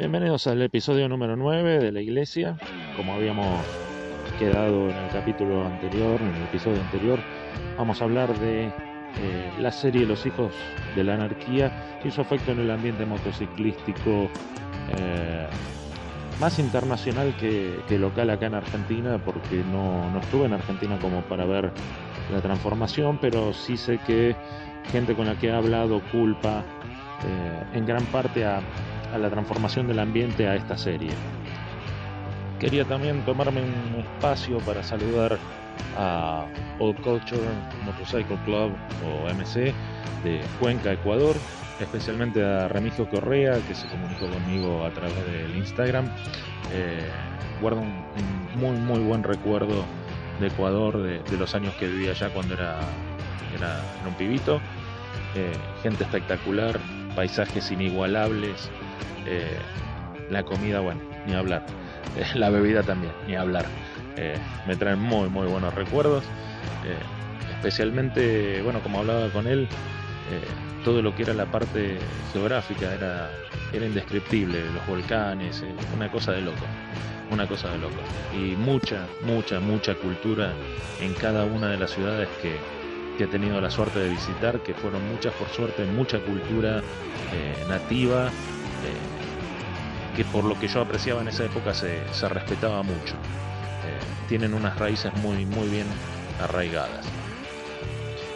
Bienvenidos al episodio número 9 de la iglesia. Como habíamos quedado en el capítulo anterior, en el episodio anterior, vamos a hablar de eh, la serie Los hijos de la anarquía y su efecto en el ambiente motociclístico eh, más internacional que, local acá en Argentina, porque no, no estuve en Argentina como para ver la transformación, pero sí sé que gente con la que he hablado culpa eh, en gran parte a, a, la transformación del ambiente a esta serie. Quería también tomarme un espacio para saludar a Old Culture Motorcycle Club o MC de Cuenca, Ecuador, especialmente a Remigio Correa, que se comunicó conmigo a través del Instagram. Eh, guardo un, muy, muy buen recuerdo de Ecuador, de, los años que vivía allá cuando era, era, era un pibito. Eh, gente espectacular, paisajes inigualables, eh, la comida, bueno, ni hablar, eh, la bebida también, ni hablar. Eh, me traen muy, muy buenos recuerdos, especialmente, bueno, como hablaba con él, todo lo que era la parte geográfica era, era indescriptible, los volcanes, una cosa de loco, una cosa de loco. Y mucha, mucha, mucha cultura en cada una de las ciudades que, que he tenido la suerte de visitar, que fueron muchas por suerte, mucha cultura eh, nativa, eh, que por lo que yo apreciaba en esa época se, se respetaba mucho. Eh, tienen unas raíces muy, muy bien arraigadas.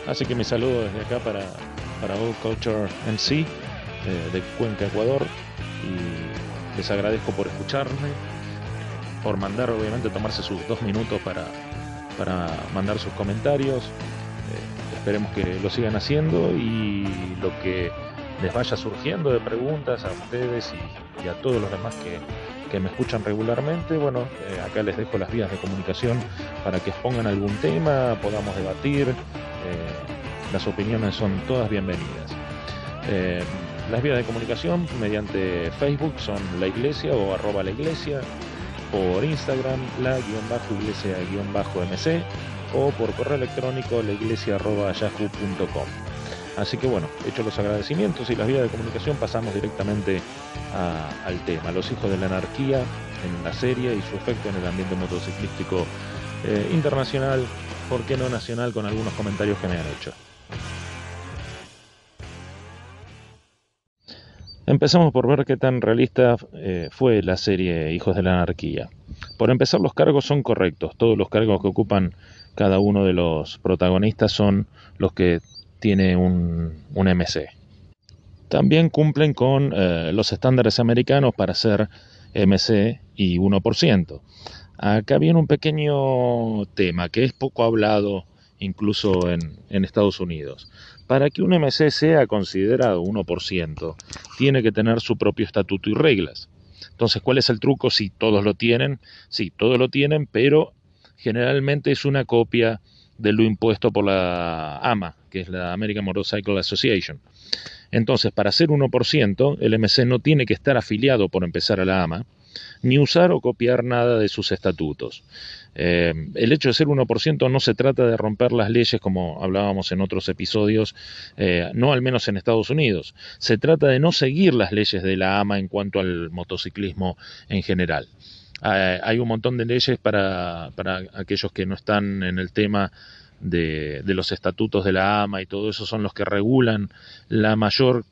Así que mi saludo desde acá para, para Old Culture MC de Cuenca, Ecuador, y les agradezco por escucharme, por mandar, obviamente, tomarse sus dos minutos para, para mandar sus comentarios, eh, esperemos que lo sigan haciendo y lo que les vaya surgiendo de preguntas a ustedes y, a todos los demás que, que, me escuchan regularmente, bueno, eh, acá les dejo las vías de comunicación para que expongan algún tema, podamos debatir, eh, las opiniones son todas bienvenidas. Eh, las vías de comunicación mediante Facebook son la iglesia o arroba la iglesia, por Instagram la guion bajo iglesia guion bajo mc o por correo electrónico laiglesia.yahoo.com. Así que bueno, hechos los agradecimientos y las vías de comunicación, pasamos directamente al tema, los hijos de la anarquía en la serie y su efecto en el ambiente motociclístico eh, internacional, por qué no nacional, con algunos comentarios que me han hecho. Empezamos por ver qué tan realista eh, fue la serie Hijos de la Anarquía. Por empezar, los cargos son correctos. Todos los cargos que ocupan cada uno de los protagonistas son los que tiene un, un MC. También cumplen con eh, los estándares americanos para ser MC y 1%. Acá viene un pequeño tema que es poco hablado incluso en, en Estados Unidos. Para que un MC sea considerado 1%, tiene que tener su propio estatuto y reglas. Entonces, ¿cuál es el truco? Si todos lo tienen, sí, todos lo tienen, pero generalmente es una copia de lo impuesto por la AMA, que es la American Motorcycle Association. Entonces, para ser 1%, el MC no tiene que estar afiliado por empezar a la AMA, ni usar o copiar nada de sus estatutos. Eh, el hecho de ser 1% no se trata de romper las leyes como hablábamos en otros episodios, eh, no al menos en Estados Unidos. Se trata de no seguir las leyes de la AMA en cuanto al motociclismo en general. Eh, hay un montón de leyes para, para, aquellos que no están en el tema de, los estatutos de la AMA y todo eso son los que regulan la mayor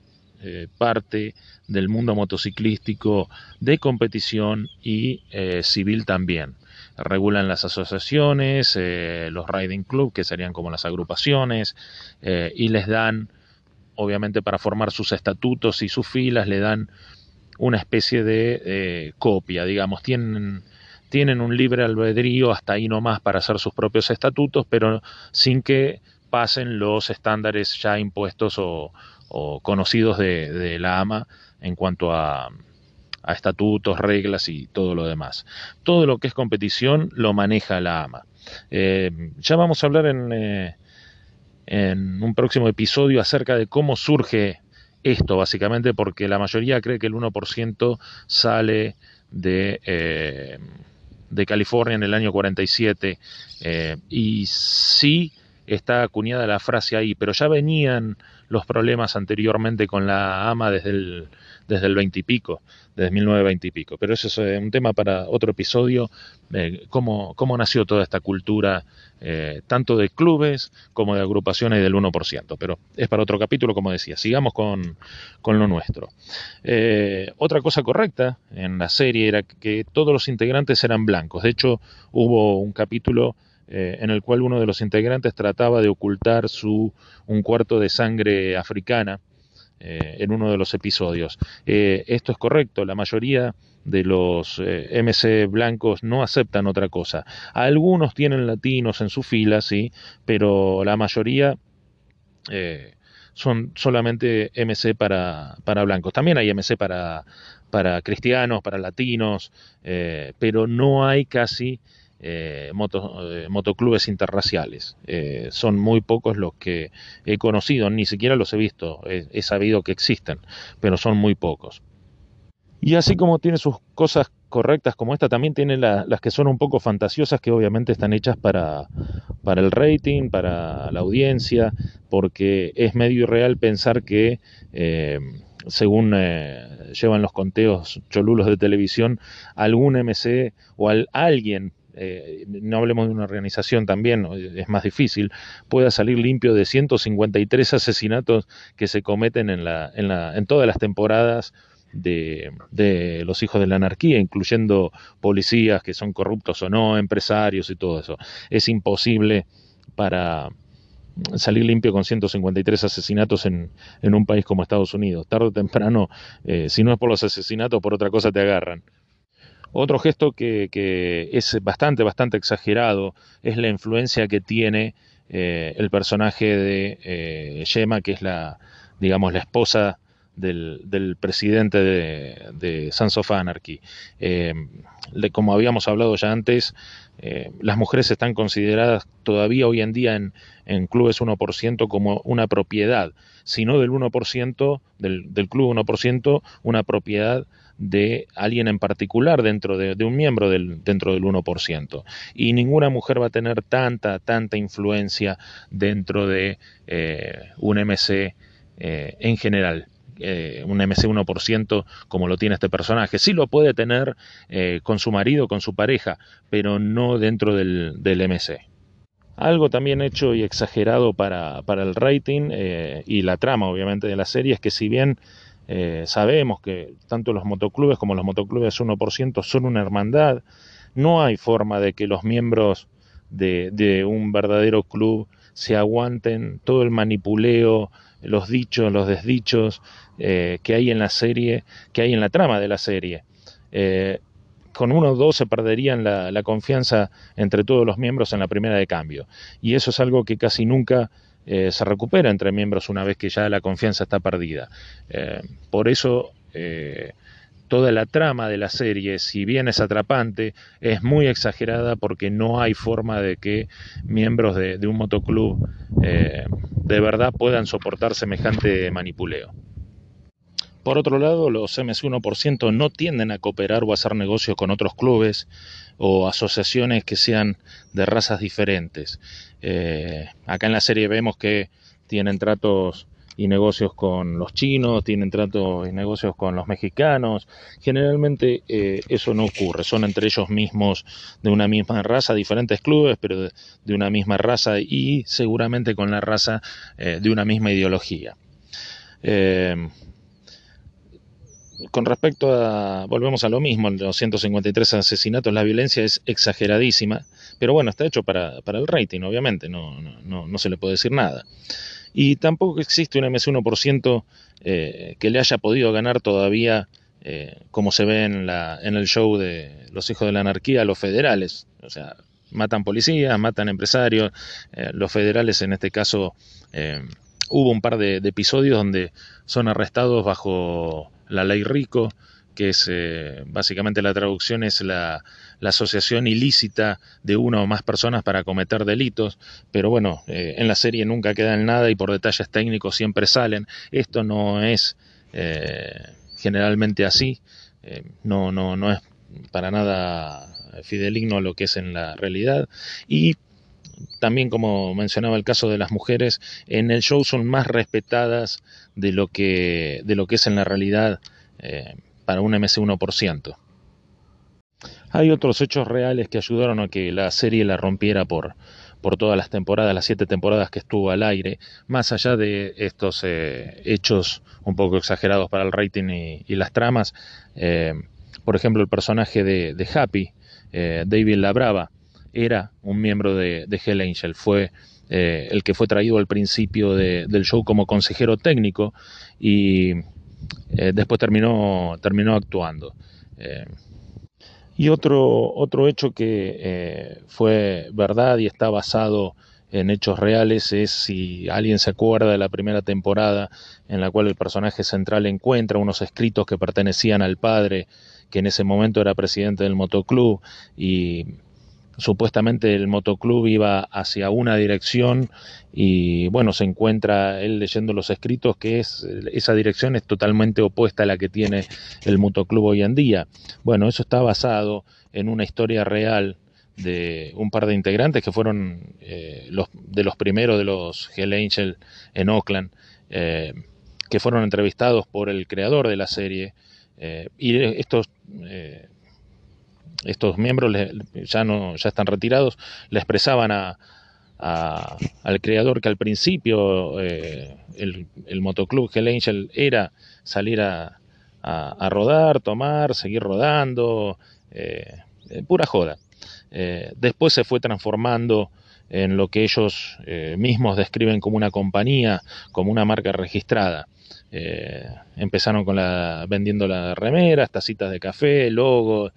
eh, parte del mundo motociclístico de competición y eh, civil también. Regulan las asociaciones, eh, los riding club, que serían como las agrupaciones, y les dan, obviamente para formar sus estatutos y sus filas, le dan una especie de eh, copia, digamos, tienen, tienen un libre albedrío hasta ahí nomás para hacer sus propios estatutos, pero sin que pasen los estándares ya impuestos o, conocidos de, de, la AMA en cuanto a, a, estatutos, reglas y todo lo demás. Todo lo que es competición lo maneja la AMA. Eh, ya vamos a hablar en, eh, en un próximo episodio acerca de cómo surge esto, básicamente, porque la mayoría cree que el 1% sale de, eh, de, California en el año 47. Eh, y sí está acuñada la frase ahí, pero ya venían los problemas anteriormente con la AMA desde el, desde el 20 y pico, desde 1920 y pico. Pero eso es eh, un tema para otro episodio, eh, cómo, cómo, nació toda esta cultura, eh, tanto de clubes como de agrupaciones del 1%. Pero es para otro capítulo, como decía. Sigamos con, con lo nuestro. otra cosa correcta en la serie era que todos los integrantes eran blancos. De hecho, hubo un capítulo en el cual uno de los integrantes trataba de ocultar su, un cuarto de sangre africana eh, en uno de los episodios. Eh, esto es correcto, la mayoría de los eh, MC blancos no aceptan otra cosa. Algunos tienen latinos en su fila, sí, pero la mayoría son solamente MC para, para, blancos. También hay MC para, para cristianos, para latinos, pero no hay casi eh, eh, motoclubes interraciales. Eh, son muy pocos los que he conocido, ni siquiera los he visto, he, sabido que existen, pero son muy pocos. Y así como tiene sus cosas correctas como esta, también tiene las que son un poco fantasiosas, que obviamente están hechas para, para el rating, para la audiencia, porque es medio irreal pensar que según llevan los conteos cholulos de televisión, algún MC o alguien eh, no hablemos de una organización también, es más difícil, pueda salir limpio de 153 asesinatos que se cometen en, la, en, la, en todas las temporadas de, los hijos de la anarquía, incluyendo policías que son corruptos o no, empresarios y todo eso. Es imposible para salir limpio con 153 asesinatos en, en un país como Estados Unidos. Tarde o temprano, eh, si no es por los asesinatos, por otra cosa te agarran. Otro gesto que, es bastante, bastante exagerado es la influencia que tiene eh, el personaje de eh, Gemma, que es la, digamos, la esposa del, presidente de, de, Sons of Anarchy. Eh, como habíamos hablado ya antes, las mujeres están consideradas todavía hoy en día en, en clubes 1% como una propiedad, sino del 1%, del, del club 1%, una propiedad de alguien en particular dentro de, un miembro del, dentro del 1%. Y ninguna mujer va a tener tanta, tanta influencia dentro de eh, un MC eh, en general. Eh, un MC 1% como lo tiene este personaje. Sí lo puede tener con su marido, con su pareja, pero no dentro del, del MC. Algo también hecho y exagerado para, para el rating y la trama, obviamente, de la serie es que si bien eh, sabemos que tanto los motoclubes como los motoclubes 1% son una hermandad. No hay forma de que los miembros de, un verdadero club se aguanten todo el manipuleo, los dichos, los desdichos eh, que hay en la serie, que hay en la trama de la serie. Eh, con uno o dos se perderían la, la, confianza entre todos los miembros en la primera de cambio. Y eso es algo que casi nunca eh, se recupera entre miembros una vez que ya la confianza está perdida. Eh, por eso eh, toda la trama de la serie, si bien es atrapante, es muy exagerada porque no hay forma de que miembros de, de un motoclub de verdad puedan soportar semejante manipuleo. Por otro lado, los MS1% no tienden a cooperar o hacer negocios con otros clubes o asociaciones que sean de razas diferentes. Eh, acá en la serie vemos que tienen tratos y negocios con los chinos, tienen tratos y negocios con los mexicanos. Generalmente eh, eso no ocurre, son entre ellos mismos de una misma raza, diferentes clubes, pero de, una misma raza y seguramente con la raza eh, de una misma ideología con respecto a, volvemos a lo mismo, los 153 asesinatos, la violencia es exageradísima, pero bueno, está hecho para, para el rating, obviamente, no, no, no, se le puede decir nada. Y tampoco existe un MS1% eh, que le haya podido ganar todavía, eh, como se ve en, la, en el show de Los Hijos de la Anarquía, a los federales. O sea, matan policías, matan empresarios, eh, los federales en este caso hubo un par de, episodios donde son arrestados bajo la ley RICO, que es eh, básicamente la traducción es la, asociación ilícita de una o más personas para cometer delitos, pero bueno, eh, en la serie nunca quedan nada y por detalles técnicos siempre salen. Esto no es eh, generalmente así, no, no, no es para nada fideligno a lo que es en la realidad y también como mencionaba el caso de las mujeres, en el show son más respetadas de lo que, de lo que es en la realidad para un MC1%. Hay otros hechos reales que ayudaron a que la serie la rompiera por, por todas las temporadas, las siete temporadas que estuvo al aire, más allá de estos eh, hechos un poco exagerados para el rating y, las tramas. Eh, por ejemplo, el personaje de, Happy, eh, David Labrava, era un miembro de, Hell Angel, fue el que fue traído al principio del show como consejero técnico y después terminó, terminó actuando. Y otro, otro hecho que eh, fue verdad y está basado en hechos reales es si alguien se acuerda de la primera temporada en la cual el personaje central encuentra unos escritos que pertenecían al padre, que en ese momento era presidente del motoclub, y supuestamente el motoclub iba hacia una dirección y bueno, se encuentra él leyendo los escritos que es esa dirección es totalmente opuesta a la que tiene el motoclub hoy en día. Bueno, eso está basado en una historia real de un par de integrantes que fueron eh, los, de los primeros de los Hell Angel en Oakland, eh, que fueron entrevistados por el creador de la serie. Eh, y estos estos miembros ya no ya están retirados le expresaban a, al creador que al principio eh, el, el, motoclub Hell Angel era salir a, a, rodar, tomar, seguir rodando, eh, pura joda. Eh, después se fue transformando en lo que ellos mismos describen como una compañía, como una marca registrada. empezaron con la vendiendo las remeras, tacitas de café, logos,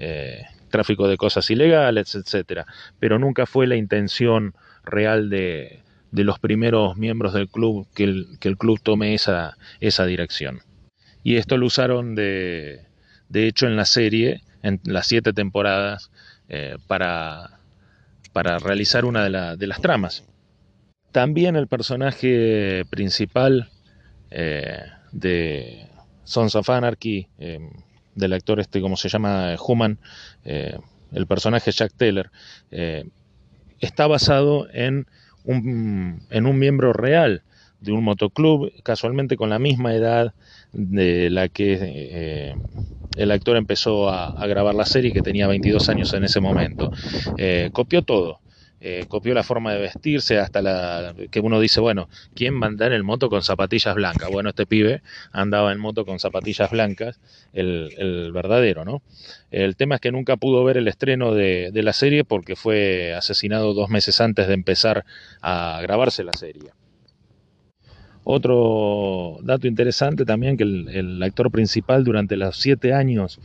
eh, tráfico de cosas ilegales, etcétera. Pero nunca fue la intención real de, los primeros miembros del club que el, club tome esa, esa dirección. Y esto lo usaron de, de hecho en la serie, en las siete temporadas, eh, para, para realizar una de, de, las tramas. También el personaje principal eh, de Sons of Anarchy, del actor este, como se llama, Human, eh, el personaje Jack Taylor, eh, está basado en un, en un miembro real de un motoclub, casualmente con la misma edad de la que eh, el actor empezó a, a, grabar la serie, que tenía 22 años en ese momento. copió todo. Eh, copió la forma de vestirse hasta la que uno dice, bueno, ¿quién va a andar en moto con zapatillas blancas? Bueno, este pibe andaba en moto con zapatillas blancas, el, verdadero, ¿no? El tema es que nunca pudo ver el estreno de, la serie porque fue asesinado dos meses antes de empezar a grabarse la serie. Otro dato interesante también que el, actor principal durante los siete años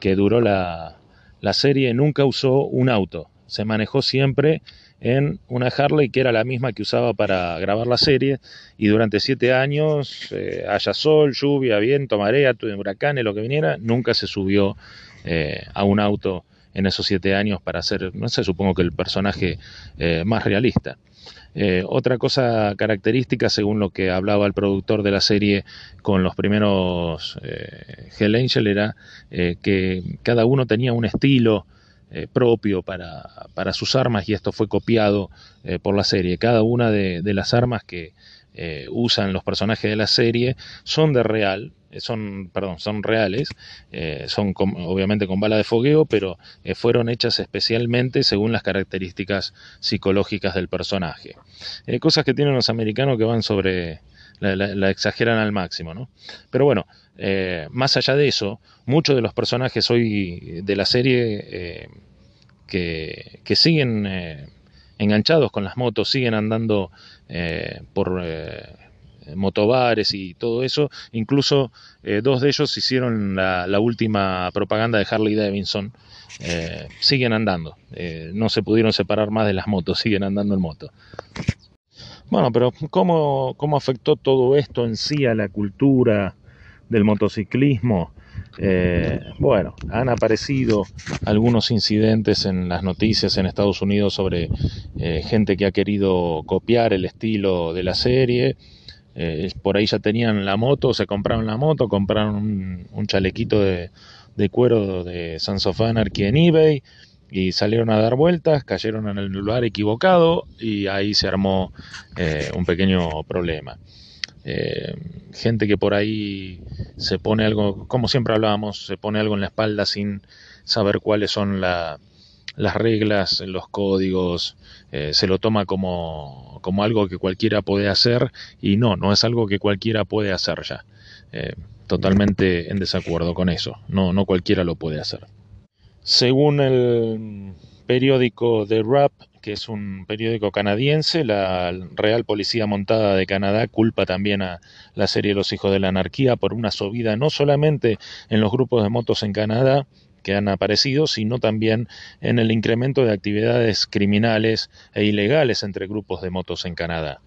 que duró la, la serie nunca usó un auto se manejó siempre en una Harley que era la misma que usaba para grabar la serie y durante siete años, eh, haya sol, lluvia, viento, marea, huracanes, lo que viniera, nunca se subió eh, a un auto en esos siete años para hacer, no sé, supongo que el personaje eh, más realista. otra cosa característica, según lo que hablaba el productor de la serie con los primeros Hell Angel, era que cada uno tenía un estilo, eh, propio para, para, sus armas y esto fue copiado eh, por la serie. Cada una de, las armas que eh, usan los personajes de la serie son de real, son, perdón, son reales, son obviamente con bala de fogueo, pero fueron hechas especialmente según las características psicológicas del personaje. cosas que tienen los americanos que van sobre, la, exageran al máximo, ¿no? Pero bueno, eh, más allá de eso, muchos de los personajes hoy de la serie eh, que, siguen eh, enganchados con las motos, siguen andando por motobares y todo eso, incluso dos de ellos hicieron la, la, última propaganda de Harley Davidson, siguen andando, no se pudieron separar más de las motos, siguen andando en moto. Bueno, pero ¿cómo, ¿cómo afectó todo esto en sí a la cultura del motociclismo? Eh, bueno, han aparecido algunos incidentes en las noticias en Estados Unidos sobre eh, gente que ha querido copiar el estilo de la serie. Eh, por ahí ya tenían la moto, se compraron la moto, compraron un, chalequito de, de, cuero de Sons of Anarchy en eBay y salieron a dar vueltas, cayeron en el lugar equivocado y ahí se armó eh, un pequeño problema. eh, gente que por ahí se pone algo, como siempre hablábamos, se pone algo en la espalda sin saber cuáles son las reglas, los códigos, eh, se lo toma como, como, algo que cualquiera puede hacer y no, no es algo que cualquiera puede hacer ya. Totalmente en desacuerdo con eso, no, no cualquiera lo puede hacer. Según el periódico The Rap, que es un periódico canadiense, la Real Policía Montada de Canadá culpa también a la serie Los Hijos de la Anarquía por una subida no solamente en los grupos de motos en Canadá, que han aparecido, sino también en el incremento de actividades criminales e ilegales entre grupos de motos en Canadá.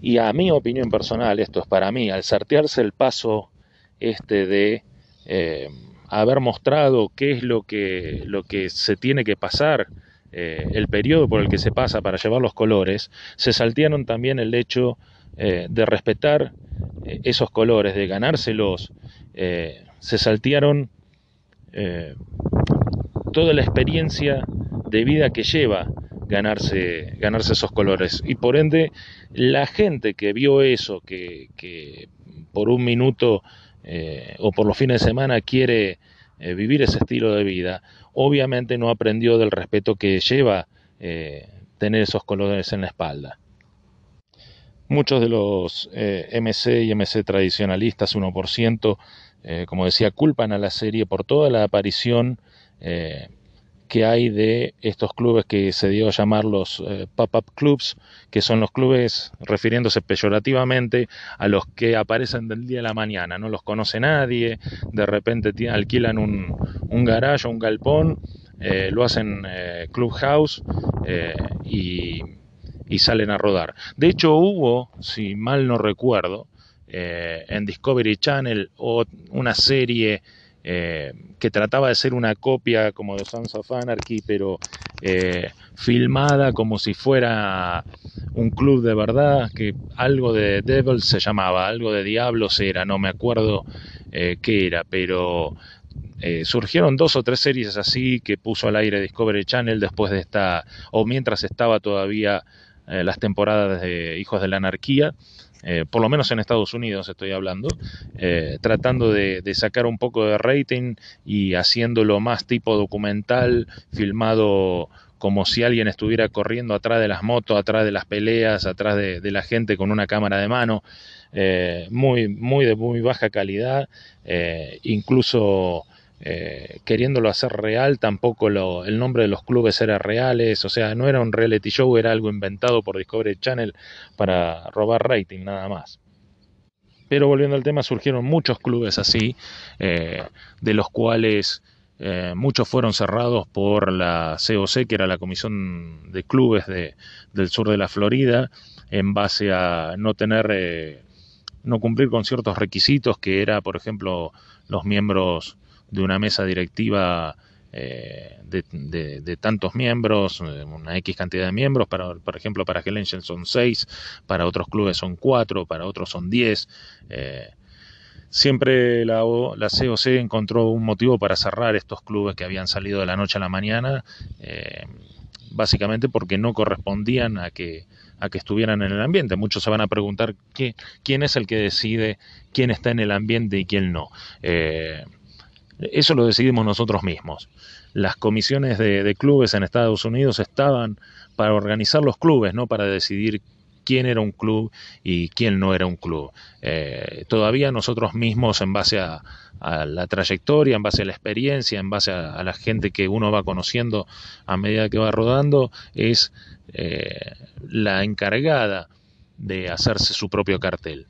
Y a mi opinión personal, esto es para mí, al sortearse el paso este de eh, haber mostrado qué es lo que, lo que se tiene que pasar, eh, el periodo por el que se pasa para llevar los colores, se saltearon también el hecho eh, de respetar esos colores, de ganárselos, se saltearon toda la experiencia de vida que lleva ganarse, ganarse esos colores. Y por ende, la gente que vio eso, que, que por un minuto eh, o por los fines de semana quiere eh, vivir ese estilo de vida, obviamente no aprendió del respeto que lleva eh, tener esos colores en la espalda. Muchos de los MC y MC tradicionalistas, 1%, como decía, culpan a la serie por toda la aparición que hay de estos clubes que se dio a llamar los eh, pop-up clubs, que son los clubes refiriéndose peyorativamente a los que aparecen del día a la mañana, no los conoce nadie, de repente alquilan un, un o un galpón, eh, lo hacen eh, clubhouse y, salen a rodar. De hecho hubo, si mal no recuerdo, en Discovery Channel o una serie eh, que trataba de ser una copia como de Sons of Anarchy, pero eh, filmada como si fuera un club de verdad, que algo de Devil se llamaba, algo de Diablos era, no me acuerdo eh, qué era, pero surgieron dos o tres series así que puso al aire Discovery Channel después de esta, o mientras estaba todavía las temporadas de Hijos de la Anarquía. Eh, por lo menos en Estados Unidos estoy hablando, eh, tratando de, sacar un poco de rating y haciéndolo más tipo documental, filmado como si alguien estuviera corriendo atrás de las motos, atrás de las peleas, atrás de, la gente con una cámara de mano, eh, muy, muy de muy baja calidad, incluso eh, queriéndolo hacer real, tampoco el nombre de los clubes era reales, o sea, no era un reality show, era algo inventado por Discovery Channel para robar rating, nada más. Pero volviendo al tema, surgieron muchos clubes así, eh, de los cuales eh, muchos fueron cerrados por la COC, que era la Comisión de Clubes del sur de la Florida, en base a no tener, no cumplir con ciertos requisitos, que era, por ejemplo, los miembros de una mesa directiva eh, de, tantos miembros, eh, una X cantidad de miembros, para, por ejemplo, para Helen son 6, para otros clubes son 4, para otros son 10. Eh, siempre la, la, COC encontró un motivo para cerrar estos clubes que habían salido de la noche a la mañana básicamente porque no correspondían a que, a que estuvieran en el ambiente. Muchos se van a preguntar qué, quién es el que decide quién está en el ambiente y quién no. Eh, eso lo decidimos nosotros mismos. Las comisiones de, clubes en Estados Unidos estaban para organizar los clubes, no para decidir quién era un club y quién no era un club. Eh, todavía nosotros mismos, en base a, la trayectoria, en base a la experiencia, en base a, la gente que uno va conociendo a medida que va rodando, es eh, la encargada de hacerse su propio cartel.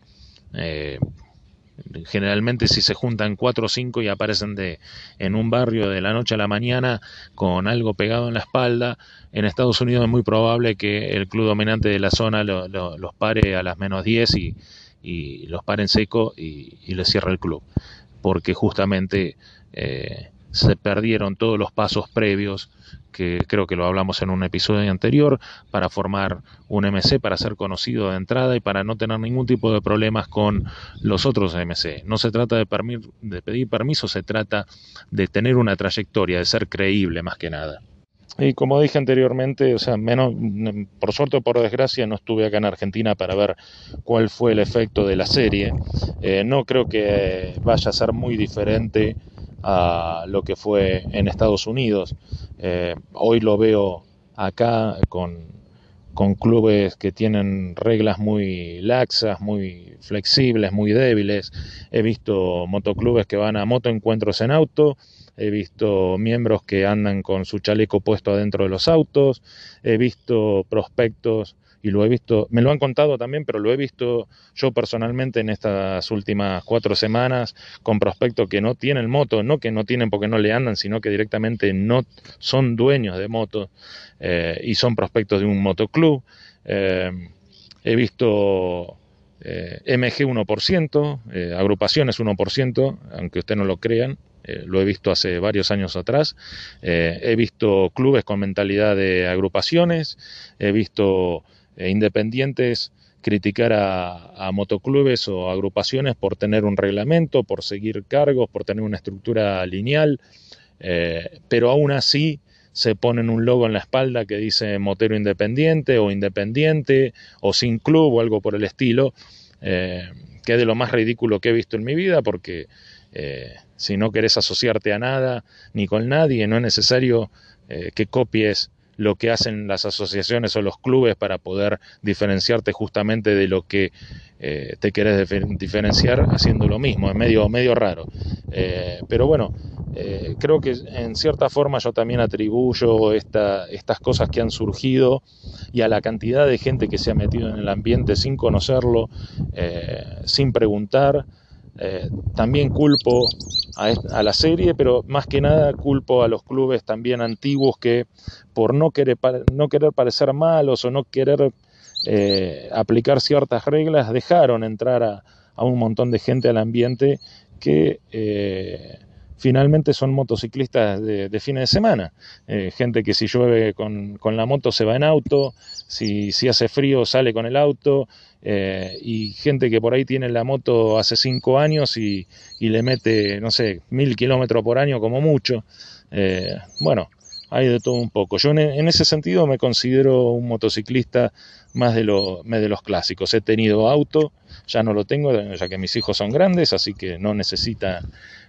Eh, generalmente si se juntan cuatro o cinco y aparecen de, en un barrio de la noche a la mañana con algo pegado en la espalda, en Estados Unidos es muy probable que el club dominante de la zona los pare a las menos 10 y, los pare en seco y, y les cierre el club, porque justamente eh, se perdieron todos los pasos previos que creo que lo hablamos en un episodio anterior, para formar un MC, para ser conocido de entrada y para no tener ningún tipo de problemas con los otros MC. No se trata de, pedir permiso, se trata de tener una trayectoria, de ser creíble más que nada. Y como dije anteriormente, o sea, menos, por suerte o por desgracia, no estuve acá en Argentina para ver cuál fue el efecto de la serie. Eh, no creo que vaya a ser muy diferente a lo que fue en Estados Unidos. Eh, hoy lo veo acá con, con clubes que tienen reglas muy laxas, muy flexibles, muy débiles. He visto motoclubes que van a motoencuentros en auto, he visto miembros que andan con su chaleco puesto adentro de los autos, he visto prospectos y lo he visto, me lo han contado también, pero lo he visto yo personalmente en estas últimas cuatro semanas con prospectos que no tienen moto, no que no tienen porque no le andan, sino que directamente no son dueños de moto eh, y son prospectos de un motoclub. Eh, he visto eh, MG 1%, agrupaciones 1%, aunque usted no lo crean, lo he visto hace varios años atrás. he visto clubes con mentalidad de agrupaciones, he visto independientes criticar a, motoclubes o agrupaciones por tener un reglamento, por seguir cargos, por tener una estructura lineal, eh, pero aún así se ponen un logo en la espalda que dice motero independiente o independiente o sin club o algo por el estilo, eh, que es de lo más ridículo que he visto en mi vida porque si no querés asociarte a nada ni con nadie, no es necesario que copies lo que hacen las asociaciones o los clubes para poder diferenciarte justamente de lo que eh, te querés diferenciar haciendo lo mismo, es medio, medio raro. Eh, pero bueno, eh, creo que en cierta forma yo también atribuyo esta, estas cosas que han surgido y a la cantidad de gente que se ha metido en el ambiente sin conocerlo, sin preguntar. también culpo a, la serie, pero más que nada culpo a los clubes también antiguos que por no querer, no querer parecer malos o no querer eh, aplicar ciertas reglas dejaron entrar a, un montón de gente al ambiente que eh, finalmente son motociclistas de, fines de semana. Eh, gente que si llueve con, con, la moto se va en auto, si, si hace frío sale con el auto, eh, y gente que por ahí tiene la moto hace cinco años y, le mete, no sé, mil kilómetros por año como mucho. Eh, bueno, hay de todo un poco. Yo en, ese sentido me considero un motociclista más de, lo, de los clásicos. He tenido auto, ya no lo tengo, ya que mis hijos son grandes, así que no necesita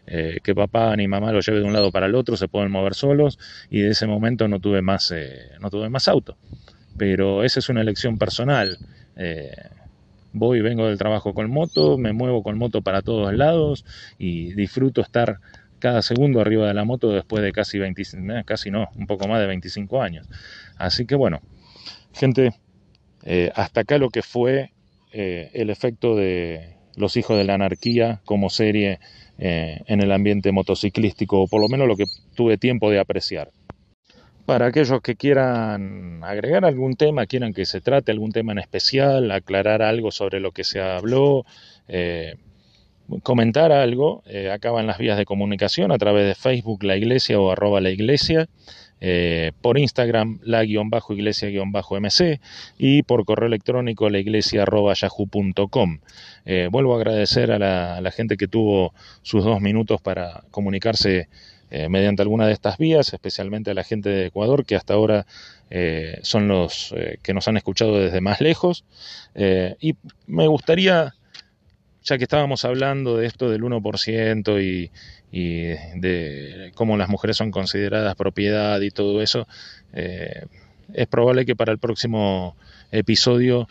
eh, que papá ni mamá lo lleve de un lado para el otro, se pueden mover solos y de ese momento no tuve más, no tuve más auto. Pero esa es una elección personal. Voy y vengo del trabajo con moto, me muevo con moto para todos lados y disfruto estar cada segundo arriba de la moto después de casi 25, eh, casi no, un poco más de 25 años. Así que bueno, gente, eh, hasta acá lo que fue eh, el efecto de Los Hijos de la Anarquía como serie en el ambiente motociclístico, o por lo menos lo que tuve tiempo de apreciar. Para aquellos que quieran agregar algún tema, quieran que se trate algún tema en especial, aclarar algo sobre lo que se habló, eh, comentar algo, eh, acaban las vías de comunicación a través de Facebook La Iglesia o arroba La Iglesia, eh, por Instagram la guion bajo iglesia guion bajo mc y por correo electrónico la iglesia arroba yahoo.com. vuelvo a agradecer a la, gente que tuvo sus dos minutos para comunicarse eh, mediante alguna de estas vías, especialmente a la gente de Ecuador, que hasta ahora eh, son los que nos han escuchado desde más lejos. y me gustaría, ya que estábamos hablando de esto del 1% y, y de cómo las mujeres son consideradas propiedad y todo eso, es probable que para el próximo episodio,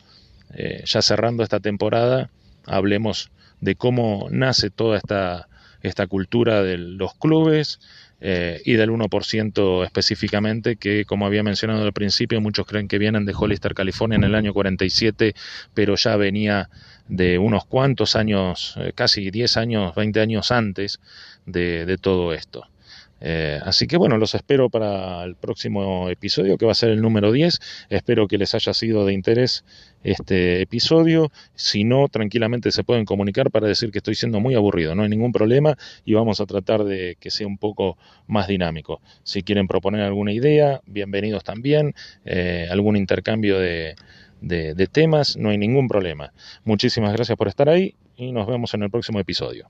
ya cerrando esta temporada, hablemos de cómo nace toda esta, esta cultura de los clubes eh, y del 1% específicamente, que como había mencionado al principio, muchos creen que vienen de Hollister, California en el año 47, pero ya venía de unos cuantos años, eh, casi 10 años, 20 años antes de, todo esto. Eh, así que bueno, los espero para el próximo episodio, que va a ser el número 10. Espero que les haya sido de interés este episodio. Si no, tranquilamente se pueden comunicar para decir que estoy siendo muy aburrido. No hay ningún problema y vamos a tratar de que sea un poco más dinámico. Si quieren proponer alguna idea, bienvenidos también. Eh, algún intercambio de, de temas, no hay ningún problema. Muchísimas gracias por estar ahí y nos vemos en el próximo episodio.